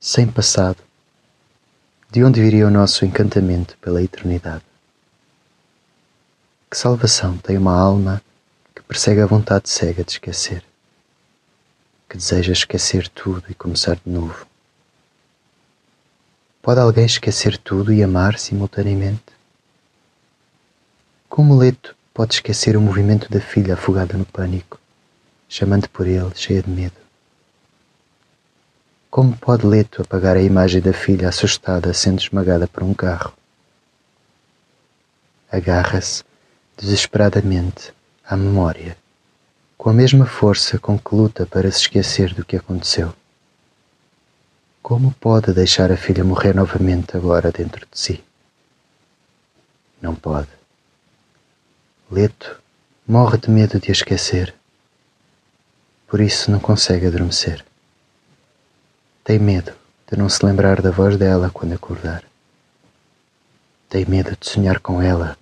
Sem passado, de onde viria o nosso encantamento pela eternidade? Que salvação tem uma alma que persegue a vontade cega de esquecer, que deseja esquecer tudo e começar de novo? Pode alguém esquecer tudo e amar simultaneamente? Como Leto pode esquecer o movimento da filha afogada no pânico, chamando por ele, cheia de medo? Como pode Leto apagar a imagem da filha assustada sendo esmagada por um carro? Agarra-se desesperadamente à memória, com a mesma força com que luta para se esquecer do que aconteceu. Como pode deixar a filha morrer novamente agora dentro de si? Não pode. Leto morre de medo de a esquecer, por isso não consegue adormecer. Tem medo de não se lembrar da voz dela quando acordar. Tem medo de sonhar com ela,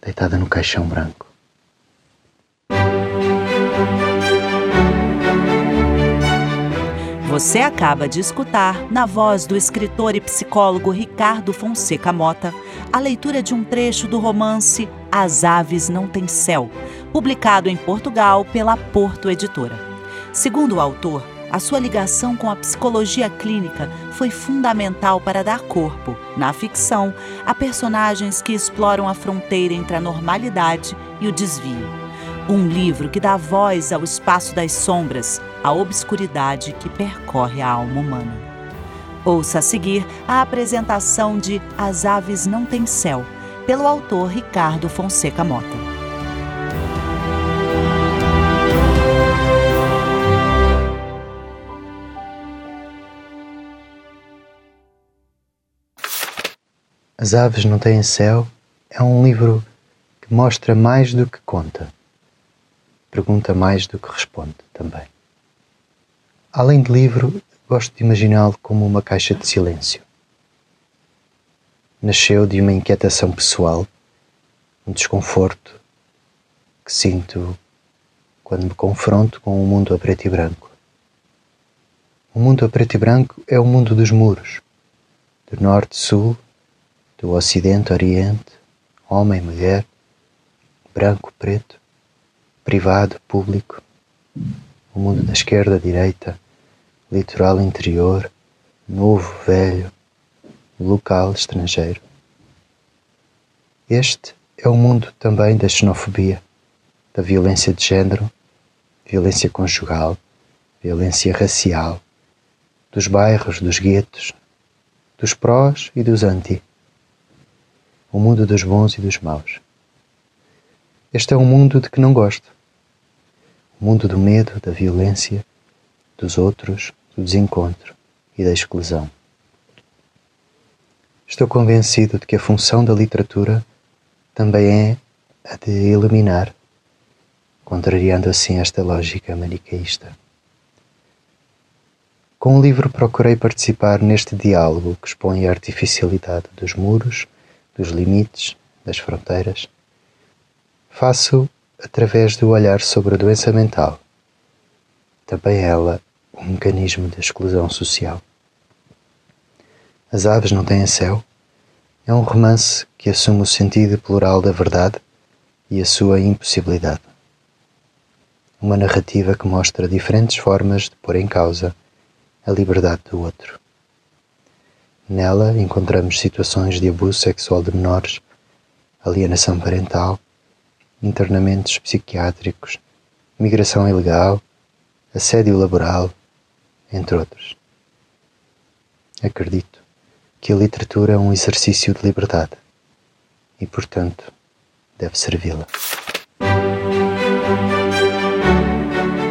deitada no caixão branco. Você acaba de escutar, na voz do escritor e psicólogo Ricardo Fonseca Mota, a leitura de um trecho do romance As Aves Não Têm Céu, publicado em Portugal pela Porto Editora. Segundo o autor, a sua ligação com a psicologia clínica foi fundamental para dar corpo, na ficção, a personagens que exploram a fronteira entre a normalidade e o desvio. Um livro que dá voz ao espaço das sombras, à obscuridade que percorre a alma humana. Ouça a seguir a apresentação de As Aves Não Têm Céu, pelo autor Ricardo Fonseca Mota. As Aves Não Têm Céu é um livro que mostra mais do que conta, pergunta mais do que responde também. Além de livro, gosto de imaginá-lo como uma caixa de silêncio. Nasceu de uma inquietação pessoal, um desconforto que sinto quando me confronto com o um mundo a preto e branco. O mundo a preto e branco é o mundo dos muros, do norte-sul do Ocidente, Oriente, homem, mulher, branco, preto, privado, público, o mundo da esquerda, direita, litoral interior, novo, velho, local, estrangeiro. Este é o mundo também da xenofobia, da violência de género, violência conjugal, violência racial, dos bairros, dos guetos, dos prós e dos anti o mundo dos bons e dos maus. Este é um mundo de que não gosto. O mundo do medo, da violência, dos outros, do desencontro e da exclusão. Estou convencido de que a função da literatura também é a de iluminar, contrariando assim esta lógica maniqueísta. Com o livro procurei participar neste diálogo que expõe a artificialidade dos muros dos limites, das fronteiras. Faço através do olhar sobre a doença mental, também ela um mecanismo de exclusão social. As Aves Não Têm Céu é um romance que assume o sentido plural da verdade e a sua impossibilidade. Uma narrativa que mostra diferentes formas de pôr em causa a liberdade do outro. Nela encontramos situações de abuso sexual de menores, alienação parental, internamentos psiquiátricos, migração ilegal, assédio laboral, entre outros. Acredito que a literatura é um exercício de liberdade e, portanto, deve servi-la.